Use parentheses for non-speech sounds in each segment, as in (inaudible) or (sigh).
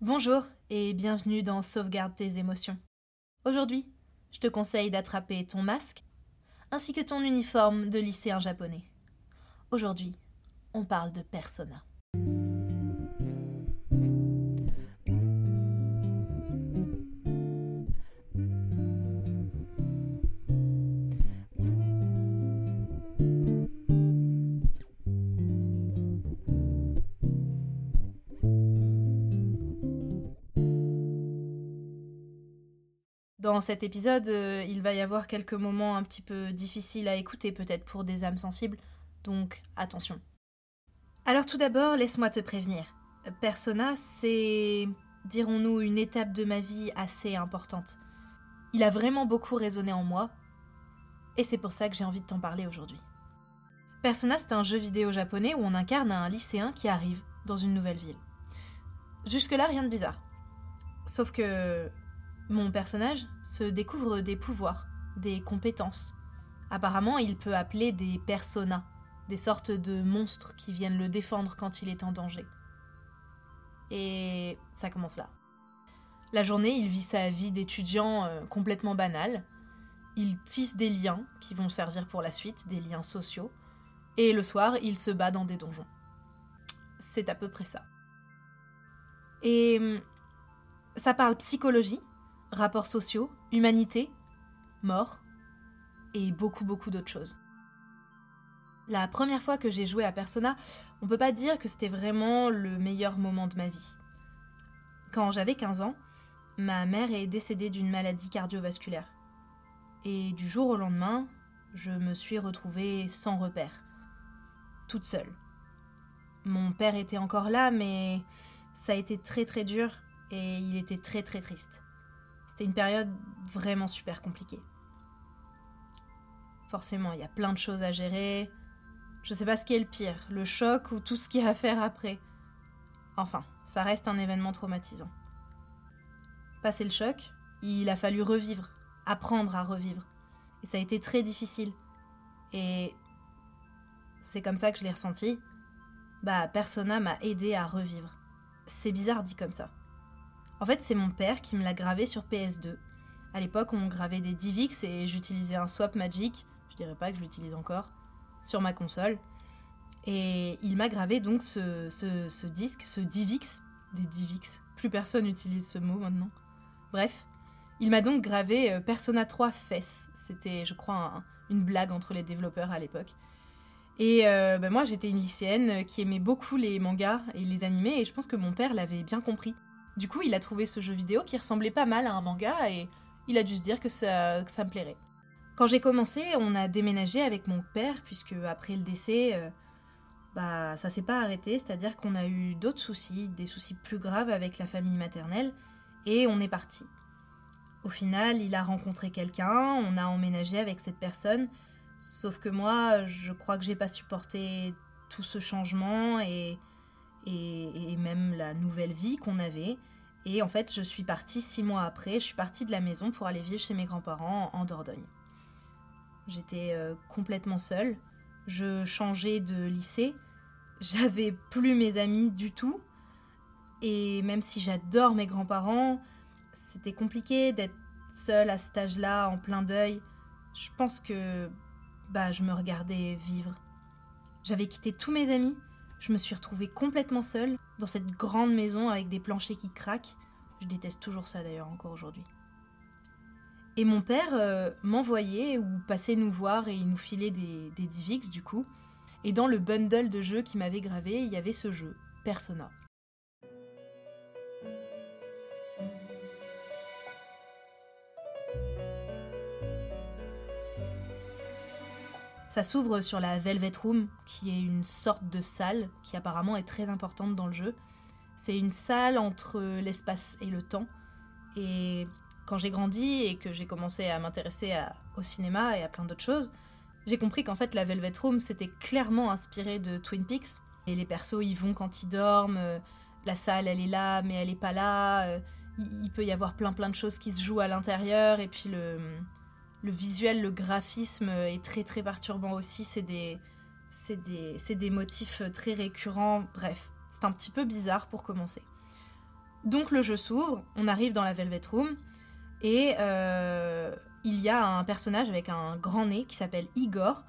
Bonjour et bienvenue dans Sauvegarde tes émotions. Aujourd'hui, je te conseille d'attraper ton masque ainsi que ton uniforme de lycéen japonais. Aujourd'hui, on parle de persona. Dans cet épisode, euh, il va y avoir quelques moments un petit peu difficiles à écouter peut-être pour des âmes sensibles, donc attention. Alors tout d'abord, laisse-moi te prévenir. Persona, c'est, dirons-nous, une étape de ma vie assez importante. Il a vraiment beaucoup résonné en moi, et c'est pour ça que j'ai envie de t'en parler aujourd'hui. Persona, c'est un jeu vidéo japonais où on incarne un lycéen qui arrive dans une nouvelle ville. Jusque-là, rien de bizarre. Sauf que mon personnage se découvre des pouvoirs, des compétences. Apparemment, il peut appeler des personas, des sortes de monstres qui viennent le défendre quand il est en danger. Et ça commence là. La journée, il vit sa vie d'étudiant euh, complètement banale. Il tisse des liens qui vont servir pour la suite, des liens sociaux. Et le soir, il se bat dans des donjons. C'est à peu près ça. Et hum, ça parle psychologie, rapports sociaux, humanité, mort et beaucoup beaucoup d'autres choses. La première fois que j'ai joué à Persona, on peut pas dire que c'était vraiment le meilleur moment de ma vie. Quand j'avais 15 ans, ma mère est décédée d'une maladie cardiovasculaire. Et du jour au lendemain, je me suis retrouvée sans repère, toute seule. Mon père était encore là, mais ça a été très très dur et il était très très triste. C'était une période vraiment super compliquée. Forcément, il y a plein de choses à gérer. Je sais pas ce qui est le pire, le choc ou tout ce qu'il y a à faire après. Enfin, ça reste un événement traumatisant. Passé le choc, il a fallu revivre, apprendre à revivre. Et ça a été très difficile. Et c'est comme ça que je l'ai ressenti. Bah, Persona m'a aidé à revivre. C'est bizarre dit comme ça. En fait, c'est mon père qui me l'a gravé sur PS2. À l'époque, on gravait des Divix et j'utilisais un Swap Magic, je dirais pas que je l'utilise encore, sur ma console. Et il m'a gravé donc ce, disque, ce Divix, des Divix. Plus personne n'utilise ce mot maintenant. Bref, il m'a donc gravé euh, Persona 3 Fess. C'était, je crois, une blague entre les développeurs à l'époque. Et euh, ben moi, j'étais une lycéenne qui aimait beaucoup les mangas et les animés, et je pense que mon père l'avait bien compris. Du coup, il a trouvé ce jeu vidéo qui ressemblait pas mal à un manga et il a dû se dire que ça, ça me plairait. Quand j'ai commencé, on a déménagé avec mon père, puisque après le décès, euh, bah ça s'est pas arrêté, c'est-à-dire qu'on a eu d'autres soucis, des soucis plus graves avec la famille maternelle, et on est parti. Au final, il a rencontré quelqu'un, on a emménagé avec cette personne, sauf que moi, je crois que j'ai pas supporté tout ce changement et et, même la nouvelle vie qu'on avait. Et en fait, je suis partie six mois après, je suis partie de la maison pour aller vivre chez mes grands-parents en Dordogne. J'étais euh, complètement seule, je changeais de lycée, j'avais plus mes amis du tout, et même si j'adore mes grands-parents, c'était compliqué d'être seule à cet âge-là, en plein deuil. Je pense que bah, je me regardais vivre. J'avais quitté tous mes amis, je me suis retrouvée complètement seule dans cette grande maison avec des planchers qui craquent. Je déteste toujours ça d'ailleurs encore aujourd'hui. Et mon père euh, m'envoyait ou passait nous voir et il nous filait des, des Divix du coup. Et dans le bundle de jeux qu'il m'avait gravé, il y avait ce jeu, Persona. Ça s'ouvre sur la Velvet Room, qui est une sorte de salle qui apparemment est très importante dans le jeu. C'est une salle entre l'espace et le temps. Et quand j'ai grandi et que j'ai commencé à m'intéresser au cinéma et à plein d'autres choses, j'ai compris qu'en fait la Velvet Room c'était clairement inspiré de Twin Peaks. Et les persos y vont quand ils dorment, la salle elle est là mais elle est pas là, il peut y avoir plein plein de choses qui se jouent à l'intérieur et puis le, le visuel, le graphisme est très très perturbant aussi. C'est des, motifs très récurrents. Bref, c'est un petit peu bizarre pour commencer. Donc le jeu s'ouvre, on arrive dans la Velvet Room, et euh, il y a un personnage avec un grand nez qui s'appelle Igor,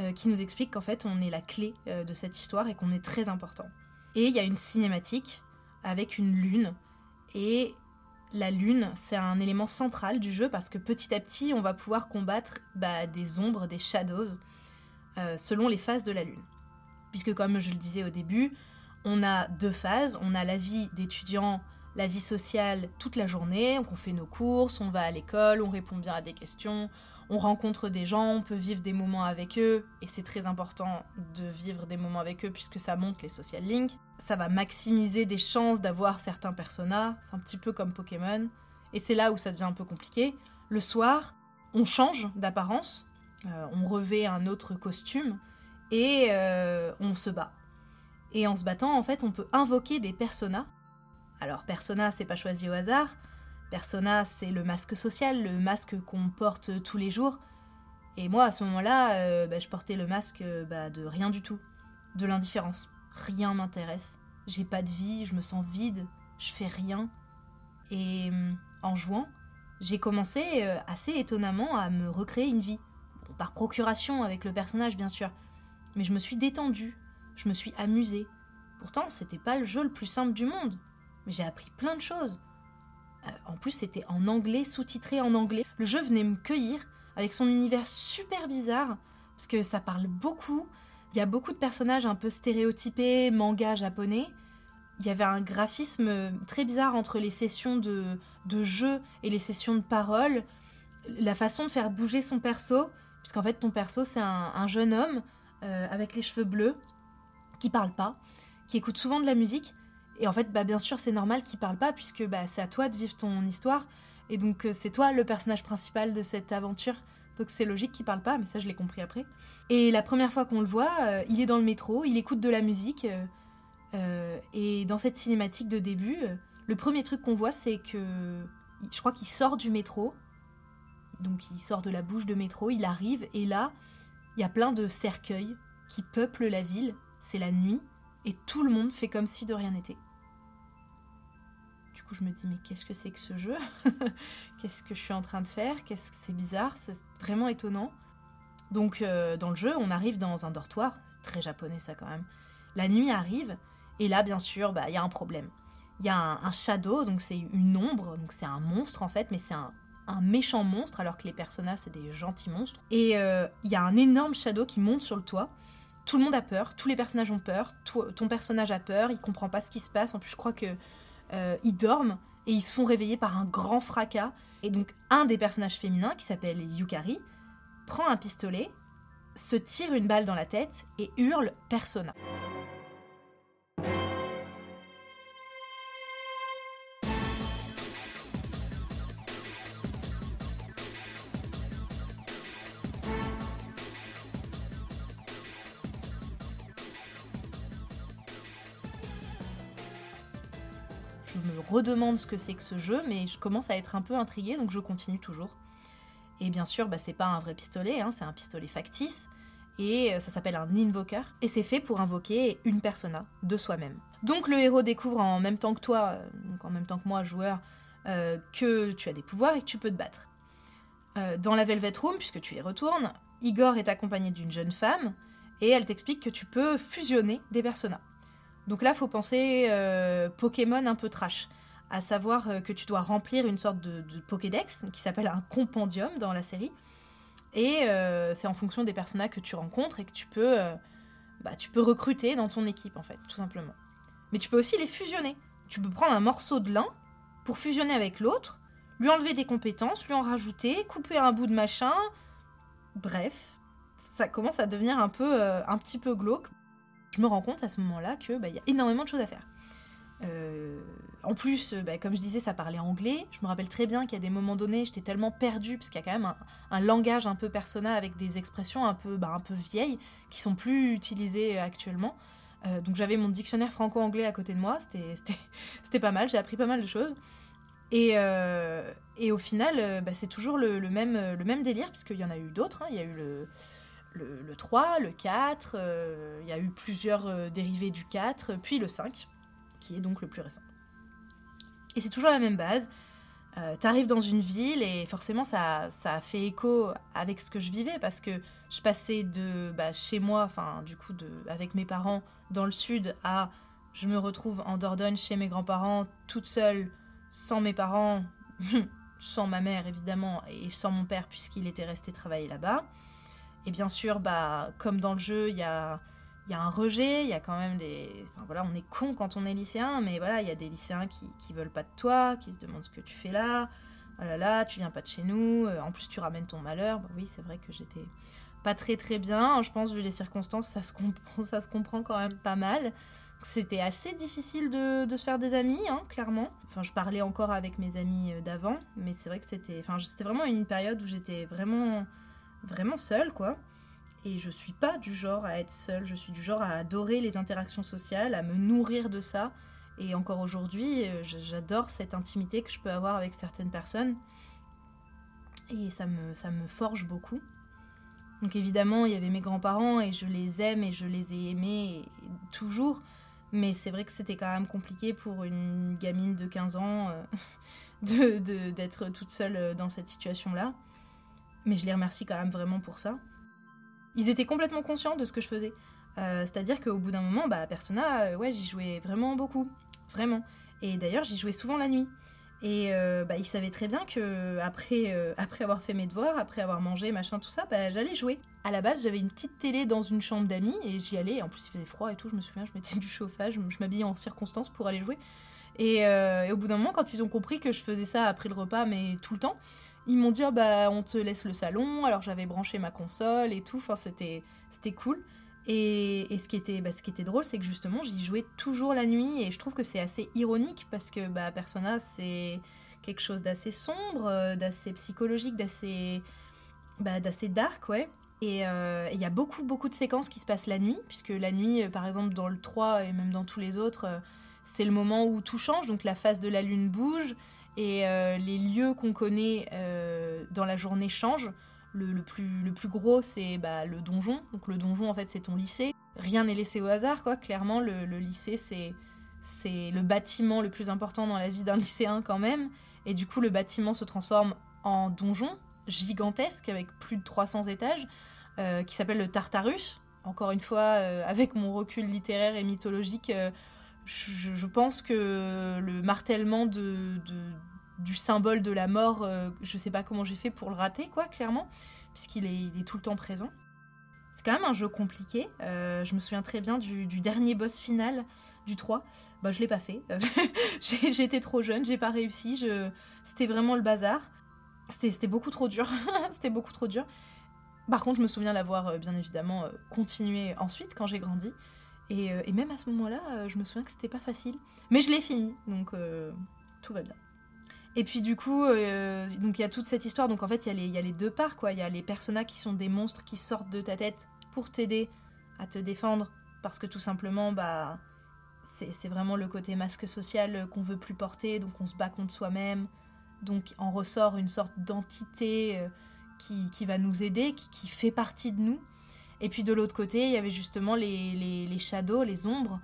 euh, qui nous explique qu'en fait on est la clé euh, de cette histoire et qu'on est très important. Et il y a une cinématique avec une lune, et la lune, c'est un élément central du jeu parce que petit à petit, on va pouvoir combattre bah, des ombres, des shadows, euh, selon les phases de la lune. Puisque comme je le disais au début, on a deux phases. On a la vie d'étudiant, la vie sociale toute la journée. Donc on fait nos courses, on va à l'école, on répond bien à des questions, on rencontre des gens, on peut vivre des moments avec eux, et c'est très important de vivre des moments avec eux puisque ça monte les social links. Ça va maximiser des chances d'avoir certains personnages, c'est un petit peu comme Pokémon, et c'est là où ça devient un peu compliqué. Le soir, on change d'apparence, euh, on revêt un autre costume, et euh, on se bat. Et en se battant, en fait, on peut invoquer des personas. Alors, persona, c'est pas choisi au hasard, Persona, c'est le masque social, le masque qu'on porte tous les jours. Et moi, à ce moment-là, euh, bah, je portais le masque euh, bah, de rien du tout, de l'indifférence. Rien m'intéresse. J'ai pas de vie, je me sens vide, je fais rien. Et hum, en jouant, j'ai commencé euh, assez étonnamment à me recréer une vie. par procuration avec le personnage, bien sûr. Mais je me suis détendue, je me suis amusée. Pourtant, c'était pas le jeu le plus simple du monde. Mais j'ai appris plein de choses. Euh, en plus, c'était en anglais, sous-titré en anglais. Le jeu venait me cueillir avec son univers super bizarre, parce que ça parle beaucoup. Il y a beaucoup de personnages un peu stéréotypés, manga japonais. Il y avait un graphisme très bizarre entre les sessions de, jeu et les sessions de parole. La façon de faire bouger son perso, puisqu'en fait ton perso c'est un, jeune homme euh, avec les cheveux bleus qui parle pas, qui écoute souvent de la musique et en fait, bah, bien sûr, c'est normal qu'il parle pas puisque bah, c'est à toi de vivre ton histoire. Et donc, euh, c'est toi le personnage principal de cette aventure. Donc, c'est logique qu'il parle pas, mais ça, je l'ai compris après. Et la première fois qu'on le voit, euh, il est dans le métro, il écoute de la musique. Euh, et dans cette cinématique de début, le premier truc qu'on voit, c'est que je crois qu'il sort du métro. Donc, il sort de la bouche de métro, il arrive, et là, il y a plein de cercueils qui peuplent la ville. C'est la nuit et tout le monde fait comme si de rien n'était. Je me dis, mais qu'est-ce que c'est que ce jeu (laughs) Qu'est-ce que je suis en train de faire Qu'est-ce que c'est bizarre C'est vraiment étonnant. Donc, euh, dans le jeu, on arrive dans un dortoir. C'est très japonais, ça, quand même. La nuit arrive, et là, bien sûr, bah, il y a un problème. Il y a un, shadow, donc c'est une ombre, donc c'est un monstre, en fait, mais c'est un, méchant monstre, alors que les personnages, c'est des gentils monstres. Et euh, il y a un énorme shadow qui monte sur le toit tout le monde a peur, tous les personnages ont peur, ton personnage a peur, il comprend pas ce qui se passe. En plus, je crois que euh, ils dorment et ils se font réveiller par un grand fracas. Et donc, un des personnages féminins, qui s'appelle Yukari, prend un pistolet, se tire une balle dans la tête et hurle Persona. Redemande ce que c'est que ce jeu, mais je commence à être un peu intriguée, donc je continue toujours. Et bien sûr, bah, c'est pas un vrai pistolet, hein, c'est un pistolet factice, et euh, ça s'appelle un invoker, et c'est fait pour invoquer une persona de soi-même. Donc le héros découvre en même temps que toi, euh, donc en même temps que moi, joueur, euh, que tu as des pouvoirs et que tu peux te battre. dans la Velvet Room, puisque tu y retournes, Igor est accompagné d'une jeune femme, et elle t'explique que tu peux fusionner des personas. Donc là, faut penser Pokémon un peu trash à savoir euh, que tu dois remplir une sorte de, Pokédex qui s'appelle un compendium dans la série. Et euh, c'est en fonction des personnages que tu rencontres et que tu peux, euh, bah, tu peux recruter dans ton équipe, en fait, tout simplement. Mais tu peux aussi les fusionner. Tu peux prendre un morceau de l'un pour fusionner avec l'autre, lui enlever des compétences, lui en rajouter, couper un bout de machin. Bref, ça commence à devenir un petit peu glauque. Je me rends compte à ce moment-là que bah, y a énormément de choses à faire. Euh, en plus, euh, bah, comme je disais, ça parlait anglais. Je me rappelle très bien qu'il a des moments donnés, j'étais tellement perdue, parce qu'il y a quand même un, langage un peu personnel avec des expressions un peu, bah, un peu vieilles, qui sont plus utilisées actuellement. Euh, donc j'avais mon dictionnaire franco-anglais à côté de moi, c'était (laughs) pas mal, j'ai appris pas mal de choses. Et, et au final, bah, c'est toujours le, même, le même délire, puisqu'il y en a eu d'autres. Hein. Il y a eu le, le, le 3, le 4, il y a eu plusieurs dérivés du 4, puis le 5 qui est donc le plus récent. Et c'est toujours la même base. Euh, T'arrives dans une ville et forcément ça, ça a fait écho avec ce que je vivais parce que je passais de bah, chez moi, enfin du coup de, avec mes parents dans le sud à je me retrouve en Dordogne chez mes grands-parents toute seule, sans mes parents, (laughs) sans ma mère évidemment et sans mon père puisqu'il était resté travailler là-bas. Et bien sûr, bah, comme dans le jeu, il y a y a un rejet, il y a quand même des. Enfin voilà, on est con quand on est lycéen, mais voilà, il y a des lycéens qui, qui veulent pas de toi, qui se demandent ce que tu fais là. Oh là là, tu viens pas de chez nous, euh, en plus tu ramènes ton malheur. Bah oui, c'est vrai que j'étais pas très très bien. Je pense, vu les circonstances, ça se comprend, quand même pas mal. C'était assez difficile de, de, se faire des amis, hein, clairement. Enfin, je parlais encore avec mes amis euh, d'avant, mais c'est vrai que c'était, enfin, c'était vraiment une période où j'étais vraiment, vraiment seule, quoi. Et je suis pas du genre à être seule, je suis du genre à adorer les interactions sociales, à me nourrir de ça. Et encore aujourd'hui, euh, j'adore cette intimité que je peux avoir avec certaines personnes. Et ça me, ça me forge beaucoup. Donc évidemment, il y avait mes grands-parents et je les aime et je les ai aimés toujours. Mais c'est vrai que c'était quand même compliqué pour une gamine de 15 ans euh, (laughs) d'être toute seule euh, dans cette situation-là. Mais je les remercie quand même vraiment pour ça ils étaient complètement conscients de ce que je faisais. Euh, c'est-à-dire qu'au bout d'un moment, bah, Persona, euh, ouais, j'y jouais vraiment beaucoup. Vraiment. Et d'ailleurs, j'y jouais souvent la nuit. Et euh, bah, ils savaient très bien que après, (laughs) après avoir fait mes devoirs, après avoir mangé, machin, tout ça, bah, j'allais jouer. À la base, j'avais une petite télé dans une chambre d'amis et j'y allais. En plus, il faisait froid et tout. Je me souviens, je mettais (laughs) du chauffage, je m'habillais en circonstance pour aller jouer. Et, et, au bout d'un moment, quand ils ont compris que je faisais ça après le repas, mais tout le temps, ils m'ont dit oh, bah on te laisse le salon alors j'avais branché ma console et tout enfin c'était c'était cool. Et, et, ce qui était bah, ce qui était drôle c'est que justement j'y jouais toujours la nuit et je trouve que c'est assez ironique parce que bah Persona c'est quelque chose d'assez sombre euh, d'assez psychologique d'assez bah, dark ouais. Et euh, il y a beaucoup beaucoup de séquences qui se passent la nuit puisque la nuit euh, par exemple dans le 3 et même dans tous les autres c'est le moment où tout change donc la face de la lune bouge et euh, les lieux qu'on connaît euh, dans la journée changent. Le, plus, le plus gros, c'est bah, le donjon. Donc le donjon, en fait, c'est ton lycée. Rien n'est laissé au hasard, quoi. Clairement, le, lycée, c'est, c'est le bâtiment le plus important dans la vie d'un (laughs) lycéen, quand même. Et du coup, le bâtiment se transforme en donjon gigantesque, avec plus de 300 étages, euh, qui s'appelle le Tartarus. Encore une fois, avec mon recul littéraire et mythologique, je, pense que le martèlement du symbole de la mort, euh, je sais pas comment j'ai fait pour le rater, quoi, clairement, puisqu'il est, tout le temps présent. C'est quand même un jeu compliqué. Euh, je me souviens très bien du, dernier boss final du 3. Bah, je l'ai pas fait. (laughs) J'étais trop jeune, j'ai pas réussi. C'était vraiment le bazar. C'était beaucoup trop dur. (laughs) C'était beaucoup trop dur. Par contre, je me souviens l'avoir euh, bien évidemment continué ensuite quand j'ai grandi. Euh, et, même à ce moment-là, euh, je me souviens que c'était pas facile. Mais je l'ai fini, donc euh, tout va bien. Et puis du coup, il y a toute cette histoire. Donc en fait, il y, y, a les deux parts, quoi. Il y a les personnages qui sont des monstres qui sortent de ta tête pour t'aider à te défendre, parce que tout simplement, bah, c'est vraiment le côté masque social qu'on veut plus porter. Donc on se bat contre soi-même. Donc en ressort une sorte d'entité qui, qui, va nous aider, qui, qui fait partie de nous. Et puis de l'autre côté, il y avait justement les, les, les shadows, les ombres,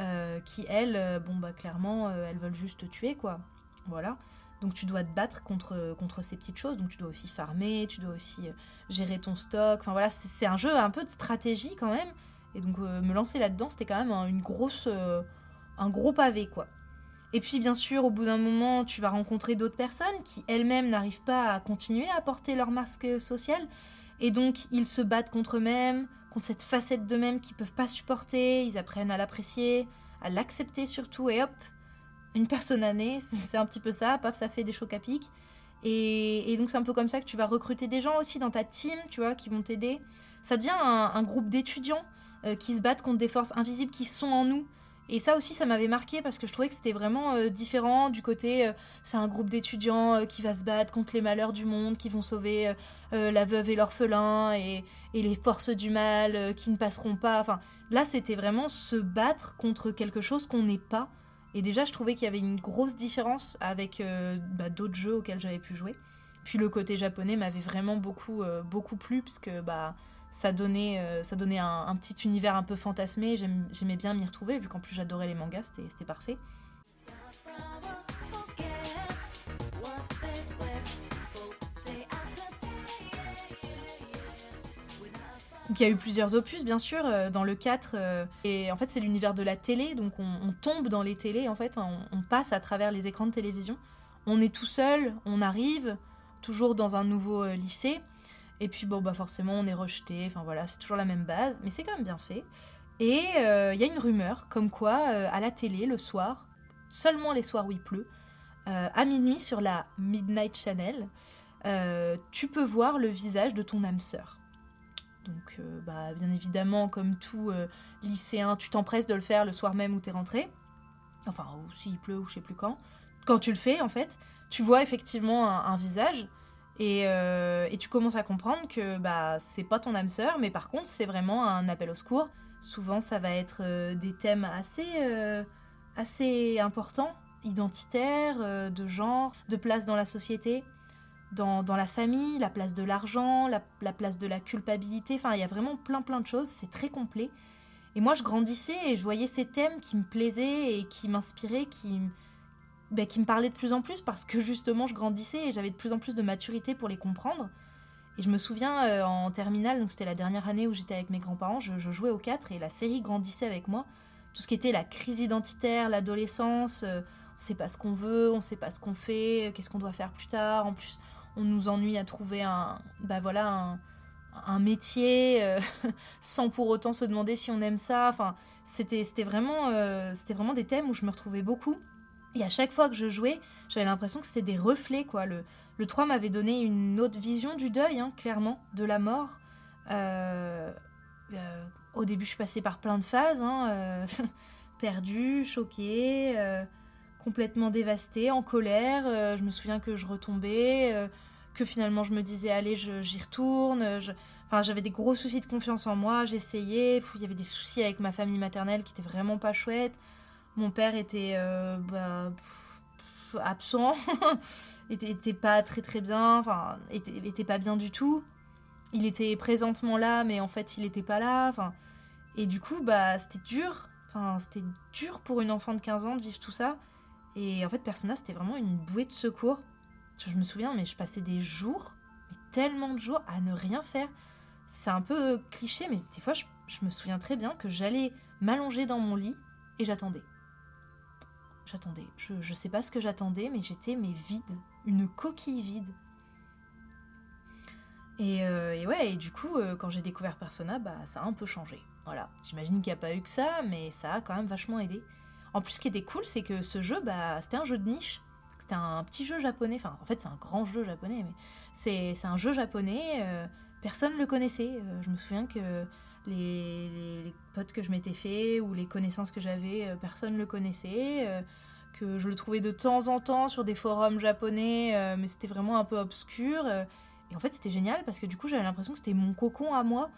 euh, qui elles, euh, bon bah clairement, euh, elles veulent juste te tuer quoi. Voilà. Donc tu dois te battre contre, contre ces petites choses. Donc tu dois aussi farmer, tu dois aussi gérer ton stock. Enfin voilà, c'est un jeu un peu de stratégie quand même. Et donc me lancer là-dedans, c'était quand même un, une grosse, un gros pavé quoi. Et puis bien sûr, au bout d'un moment, tu vas rencontrer d'autres personnes qui elles-mêmes n'arrivent pas à continuer à porter leur masque social et donc, ils se battent contre eux-mêmes, contre cette facette d'eux-mêmes qu'ils peuvent pas supporter. Ils apprennent à l'apprécier, à l'accepter surtout. Et hop, une personne année, (laughs) c'est un petit peu ça. Paf, ça fait des chocs à pic. Et, donc, c'est un peu comme ça que tu vas recruter des gens aussi dans ta team, tu vois, qui vont t'aider. Ça devient un, groupe d'étudiants euh, qui se battent contre des forces invisibles qui sont en nous. Et ça aussi, ça m'avait marqué parce que je trouvais que c'était vraiment euh, différent du côté, euh, c'est un groupe d'étudiants euh, qui va se battre contre les malheurs du monde, qui vont sauver la veuve et l'orphelin et, les forces du mal qui ne passeront pas. Enfin, là, c'était vraiment se battre contre quelque chose qu'on n'est pas. Et déjà, je trouvais qu'il y avait une grosse différence avec bah, d'autres jeux auxquels j'avais pu jouer. Puis le côté japonais m'avait vraiment beaucoup, beaucoup plu parce que bah, ça donnait, euh, ça donnait un, petit univers un peu fantasmé. J'aimais bien m'y retrouver, vu qu'en plus j'adorais les mangas, c'était parfait. Il y a eu plusieurs opus, bien sûr, euh, dans le 4. Euh, et en fait, c'est l'univers de la télé, donc on, tombe dans les télés, en fait, on, passe à travers les écrans de télévision. On est tout seul, on arrive, toujours dans un nouveau lycée. Et puis, bon, bah forcément, on est rejeté. Enfin voilà, c'est toujours la même base. Mais c'est quand même bien fait. Et il y a une rumeur comme quoi, à la télé, le soir, seulement les soirs où il pleut, à minuit sur la Midnight Channel, tu peux voir le visage de ton âme sœur. Donc, euh, bah, bien évidemment, comme tout euh, lycéen, tu t'empresses de le faire le soir même où tu es rentré. Enfin, ou s'il pleut ou je sais plus quand. Quand tu le fais, en fait, tu vois effectivement un, visage euh, et, tu commences à comprendre que bah, c'est pas ton âme sœur, mais par contre, c'est vraiment un appel au secours. Souvent, ça va être des thèmes assez, assez importants, identitaires, de genre, de place dans la société dans, la famille, la place de l'argent, la, place de la culpabilité. Enfin, il y a vraiment plein plein de choses. C'est très complet. Et moi, je grandissais et je voyais ces thèmes qui me plaisaient et qui m'inspiraient, qui, ben, qui me parlaient de plus en plus parce que justement, je grandissais et j'avais de plus en plus de maturité pour les comprendre. Et je me souviens euh, en terminale, donc c'était la dernière année où j'étais avec mes grands-parents, je, jouais au 4 et la série grandissait avec moi. Tout ce qui était la crise identitaire, l'adolescence, euh, on sait pas ce qu'on veut, on sait pas ce qu'on fait, qu'est-ce qu'on doit faire plus tard. En plus, on nous ennuie à trouver un, bah voilà, un, métier euh, (laughs) sans pour autant se demander si on aime ça. Enfin, c'était, vraiment, euh, c'était vraiment des thèmes où je me retrouvais beaucoup. Et à chaque fois que je jouais, j'avais l'impression que c'était des reflets. Quoi. Le, le 3 m'avait donné une autre vision du deuil, hein, clairement, de la mort. Euh, au début, je suis passée par plein de phases. Hein, (laughs) perdue, choquée complètement dévastée, en colère. Euh, je me souviens que je retombais, euh, que finalement je me disais allez, j'y retourne. Enfin, j'avais des gros soucis de confiance en moi. J'essayais. Il y avait des soucis avec ma famille maternelle qui étaient vraiment pas chouettes. Mon père était euh, bah, absent, (laughs) était, pas très très bien, enfin, était, pas bien du tout. Il était présentement là, mais en fait, il était pas là. Enfin, et du coup, bah, c'était dur. Enfin, c'était dur pour une enfant de 15 ans de vivre tout ça. Et en fait, Persona, c'était vraiment une bouée de secours. Je me souviens, mais je passais des jours, mais tellement de jours, à ne rien faire. C'est un peu cliché, mais des fois, je, me souviens très bien que j'allais m'allonger dans mon lit et j'attendais. J'attendais. Je, je sais pas ce que j'attendais, mais j'étais mais vide. Une coquille vide. Et, euh, et, ouais, et du coup, euh, quand j'ai découvert Persona, bah, ça a un peu changé. Voilà. J'imagine qu'il n'y a pas eu que ça, mais ça a quand même vachement aidé. En plus, ce qui était cool, c'est que ce jeu, bah, c'était un jeu de niche. C'était un petit jeu japonais. Enfin, en fait, c'est un grand jeu japonais, mais c'est un jeu japonais. Euh, personne ne le connaissait. Euh, je me souviens que les, potes que je m'étais fait ou les connaissances que j'avais, euh, personne ne le connaissait. que je le trouvais de temps en temps sur des forums japonais, mais c'était vraiment un peu obscur. et en fait, c'était génial parce que du coup, j'avais l'impression que c'était mon cocon à moi,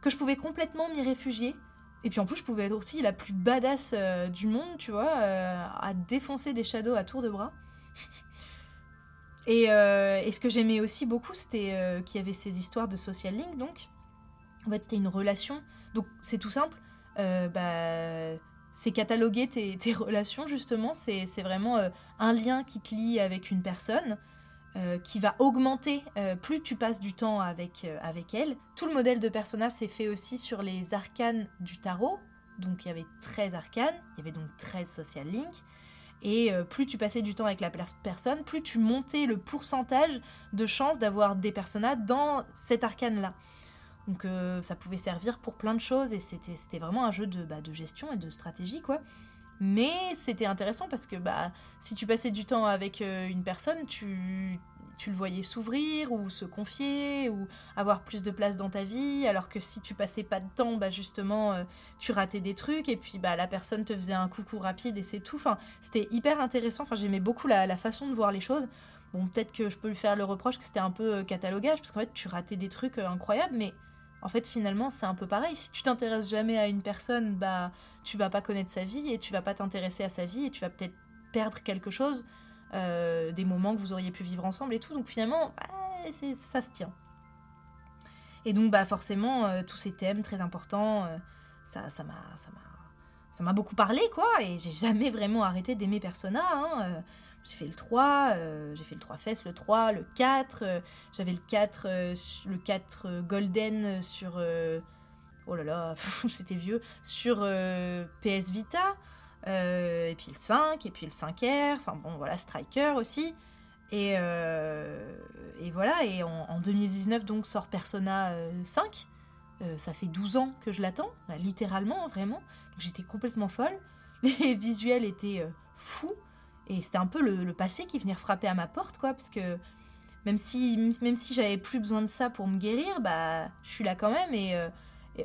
que je pouvais complètement m'y réfugier. Et puis en plus, je pouvais être aussi la plus badass euh, du monde, tu vois, euh, à défoncer des shadows à tour de bras. (laughs) Euh, et, ce que j'aimais aussi beaucoup, c'était qu'il y avait ces histoires de social link, donc. En fait, c'était une relation. Donc, c'est tout simple. bah, c'est cataloguer tes, relations, justement. C'est vraiment un lien qui te lie avec une personne. Euh, qui va augmenter euh, plus tu passes du temps avec, euh, avec elle. Tout le modèle de persona s'est fait aussi sur les arcanes du tarot. Donc il y avait 13 arcanes, il y avait donc 13 social links. Et plus tu passais du temps avec la personne, plus tu montais le pourcentage de chances d'avoir des personas dans cet arcane-là. Donc ça pouvait servir pour plein de choses et c'était vraiment un jeu de, bah, de gestion et de stratégie quoi. Mais c'était intéressant parce que bah, si tu passais du temps avec euh, une personne, tu, le voyais s'ouvrir ou se confier ou avoir plus de place dans ta vie, alors que si tu passais pas de temps, bah justement, euh, tu ratais des trucs et puis bah, la personne te faisait un coucou rapide et c'est tout. Enfin, c'était hyper intéressant. Enfin, j'aimais beaucoup la, la, façon de voir les choses. Bon, peut-être que je peux lui faire le reproche que c'était un peu euh, catalogage, parce qu'en fait, tu ratais des trucs incroyables, mais en fait, finalement, c'est un peu pareil. Si tu t'intéresses jamais à une personne, bah, tu vas pas connaître sa vie et tu vas pas t'intéresser à sa vie et tu vas peut-être perdre quelque chose, euh, des moments que vous auriez pu vivre ensemble et tout. Donc finalement, bah, ça se tient. Et donc, bah, forcément, euh, tous ces thèmes très importants, euh, ça, ça m'a, ça m'a beaucoup parlé, quoi, et j'ai jamais vraiment arrêté d'aimer Persona. Hein. J'ai fait le 3, j'ai fait le 3 Fest, le 3, le 4, j'avais le 4, le 4 Golden sur oh là là, (laughs) c'était vieux, sur PS Vita. et puis le 5, et puis le 5R, enfin bon voilà, Striker aussi. Et, et voilà, et en, 2019 donc sort Persona 5. ça fait 12 ans que je l'attends, bah, littéralement, vraiment. j'étais complètement folle. (laughs) Les visuels étaient fous. Et c'était un peu le, passé qui venait frapper à ma porte, quoi, parce que même si, même si j'avais plus besoin de ça pour me guérir, bah, je suis là quand même. Et,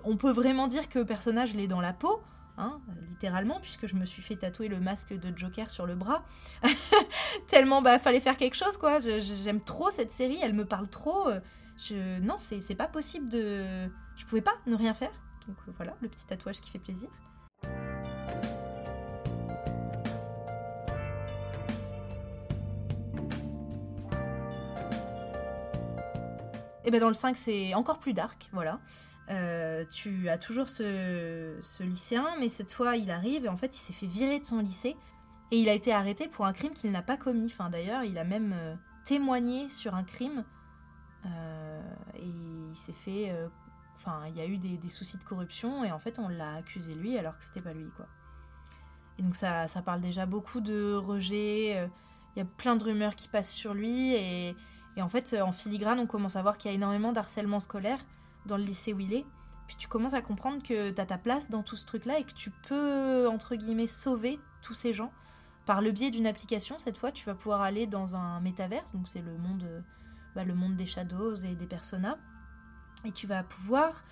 on peut vraiment dire que le personnage l'est dans la peau. Hein, littéralement, puisque je me suis fait tatouer le masque de Joker sur le bras. (laughs) Tellement, bah, fallait faire quelque chose, quoi. J'aime trop cette série, elle me parle trop. Je... Non, c'est pas possible de. Je pouvais pas ne rien faire. Donc euh, voilà, le petit tatouage qui fait plaisir. Et ben dans le 5, c'est encore plus dark, voilà. Euh, tu as toujours ce, lycéen, mais cette fois il arrive et en fait il s'est fait virer de son lycée et il a été arrêté pour un crime qu'il n'a pas commis. D'ailleurs il a même euh, témoigné sur un crime euh, et il s'est fait, enfin il y a eu des, soucis de corruption et en fait on l'a accusé lui alors que c'était pas lui quoi. Et donc ça, ça parle déjà beaucoup de rejet. Il y a plein de rumeurs qui passent sur lui et, et en fait en filigrane on commence à voir qu'il y a énormément d'harcèlement scolaire dans le lycée où il est. Puis tu commences à comprendre que tu as ta place dans tout ce truc-là et que tu peux, entre guillemets, sauver tous ces gens. Par le biais d'une application, cette fois, tu vas pouvoir aller dans un métaverse, donc c'est le monde, bah, le monde des shadows et des personas. Et tu vas pouvoir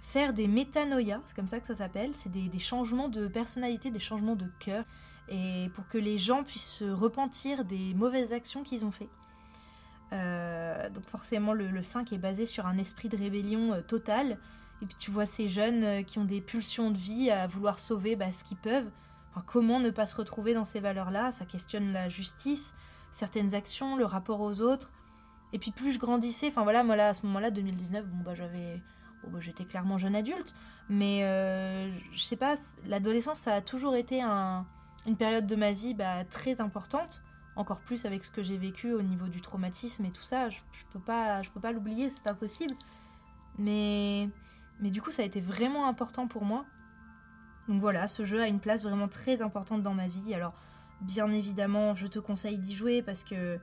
faire des métanoïas, c'est comme ça que ça s'appelle, c'est des, des, changements de personnalité, des changements de cœur, et pour que les gens puissent se repentir des mauvaises actions qu'ils ont faites. Euh, donc forcément, le, 5 est basé sur un esprit de rébellion euh, total. Et puis tu vois ces jeunes euh, qui ont des pulsions de vie à vouloir sauver bah, ce qu'ils peuvent. comment ne pas se retrouver dans ces valeurs-là? Ça questionne la justice, certaines actions, le rapport aux autres. Et puis plus je grandissais, enfin voilà, moi là, à ce moment-là, 2019, bon bah j'avais... Bah, j'étais clairement jeune adulte, mais je sais pas, l'adolescence, ça a toujours été une période de ma vie bah, très importante encore plus avec ce que j'ai vécu au niveau du traumatisme et tout ça. Je, peux pas, je peux pas l'oublier, c'est pas possible. Mais, mais du coup, ça a été vraiment important pour moi. Donc voilà, ce jeu a une place vraiment très importante dans ma vie. Alors, bien évidemment, je te conseille d'y jouer parce que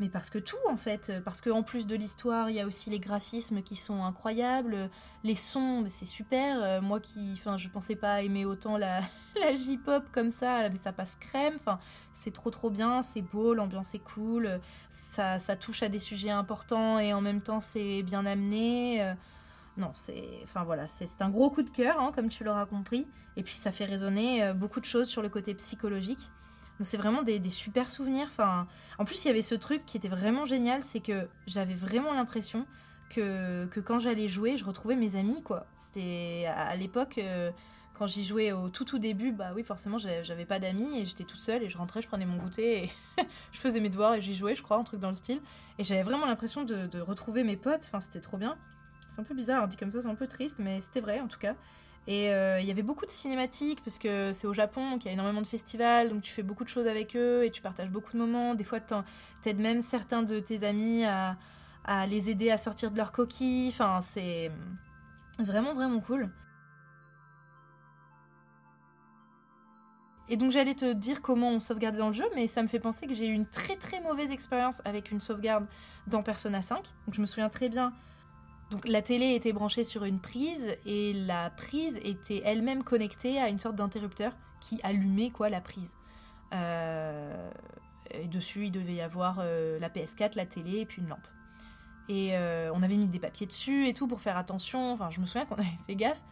mais parce que tout en fait, parce qu'en plus de l'histoire, il y a aussi les graphismes qui sont incroyables, les sons, c'est super. Euh, moi qui, enfin, je pensais pas aimer autant la, (laughs) la J-pop comme ça, mais ça passe crème. Enfin, c'est trop trop bien, c'est beau, l'ambiance est cool, ça, ça touche à des sujets importants et en même temps c'est bien amené. Euh, non, c'est, enfin voilà, c'est un gros coup de cœur, hein, comme tu l'auras compris. Et puis ça fait résonner euh, beaucoup de choses sur le côté psychologique. C'est vraiment des, super souvenirs. En plus, il y avait ce truc qui était vraiment génial, c'est que j'avais vraiment l'impression que, quand j'allais jouer, je retrouvais mes amis, quoi. C'était à, l'époque, euh, quand j'y jouais au tout tout début, bah oui, forcément, j'avais pas d'amis et j'étais toute seule et je rentrais, je prenais mon goûter et (laughs) je faisais mes devoirs et j'y jouais, je crois, un truc dans le style. Et j'avais vraiment l'impression de, de, retrouver mes potes. Enfin, c'était trop bien. C'est un peu bizarre, on dit comme ça, c'est un peu triste, mais c'était vrai en tout cas. Et euh, il y avait beaucoup de cinématiques, parce que c'est au Japon, donc il y a énormément de festivals, donc tu fais beaucoup de choses avec eux et tu partages beaucoup de moments. Des fois, t'aides même certains de tes amis à, à, les aider à sortir de leur coquille. Enfin, c'est vraiment, vraiment cool. Et donc j'allais te dire comment on sauvegardait dans le jeu, mais ça me fait penser que j'ai eu une très très mauvaise expérience avec une sauvegarde dans Persona 5. Donc je me souviens très bien donc la télé était branchée sur une prise et la prise était elle-même connectée à une sorte d'interrupteur qui allumait quoi la prise. Euh, et dessus il devait y avoir euh, la PS4, la télé et puis une lampe. Et euh, on avait mis des papiers dessus et tout pour faire attention. Enfin je me souviens qu'on (laughs) avait fait gaffe.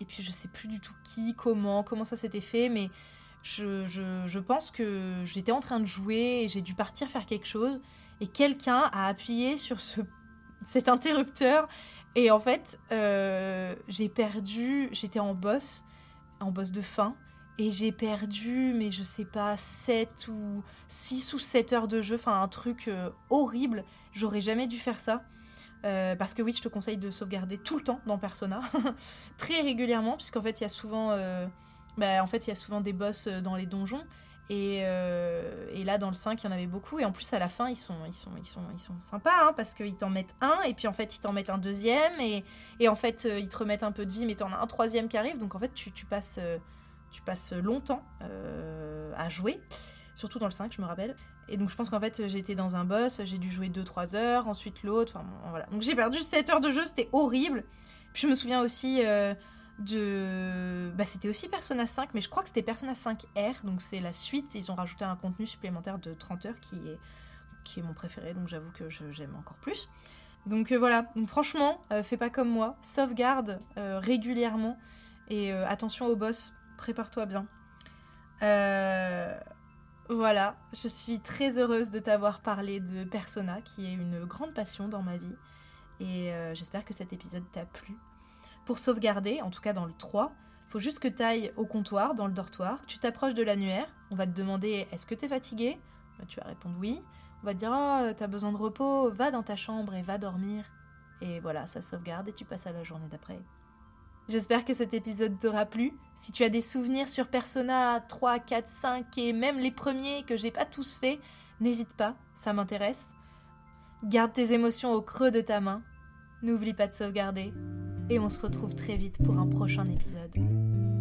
Et puis je sais plus du tout qui, comment, comment ça s'était fait, mais je, je pense que j'étais en train de jouer et j'ai dû partir faire quelque chose et quelqu'un a appuyé sur ce cet interrupteur. Et en fait, euh, j'ai perdu, j'étais en boss, en boss de fin, et j'ai perdu, mais je sais pas, 7 ou 6 ou 7 heures de jeu, enfin un truc euh, horrible. J'aurais jamais dû faire ça. Euh, parce que oui, je te conseille de sauvegarder tout le temps dans Persona, (laughs) très régulièrement, puisqu'en fait, il y bah, en fait, il y a souvent des boss dans les donjons. Et, et, là, dans le 5, il y en avait beaucoup. Et en plus, à la fin, ils sont, ils sont, ils sont, ils sont sympas, hein, parce qu'ils t'en mettent un, et puis en fait, ils t'en mettent un deuxième, et, et, en fait, ils te remettent un peu de vie, mais t'en as un troisième qui arrive. Donc en fait, tu, passes, tu passes longtemps à jouer, surtout dans le 5, je me rappelle. Et donc je pense qu'en fait, j'étais dans un boss, j'ai dû jouer 2-3 heures, ensuite l'autre, enfin voilà. Donc j'ai perdu 7 heures de jeu, c'était horrible. Puis je me souviens aussi de. Bah, c'était aussi Persona 5, mais je crois que c'était Persona 5R, donc c'est la suite. Ils ont rajouté un contenu supplémentaire de 30 heures qui est, mon préféré, donc j'avoue que j'aime encore plus. Donc euh, voilà, franchement, euh, fais pas comme moi, sauvegarde euh, régulièrement et attention au boss, prépare-toi bien. voilà, je suis très heureuse de t'avoir parlé de Persona, qui est une grande passion dans ma vie, et j'espère que cet épisode t'a plu. Pour sauvegarder, en tout cas dans le 3, faut juste que tu ailles au comptoir, dans le dortoir, tu t'approches de l'annuaire, on va te demander est-ce que tu es fatigué? Bah, Tu vas répondre oui. On va te dire oh, t'as besoin de repos, va dans ta chambre et va dormir. Et voilà, ça sauvegarde et tu passes à la journée d'après. J'espère que cet épisode t'aura plu. Si tu as des souvenirs sur Persona 3, 4, 5 et même les premiers que j'ai pas tous fait, n'hésite pas, ça m'intéresse. Garde tes émotions au creux de ta main. N'oublie pas de sauvegarder et on se retrouve très vite pour un prochain épisode.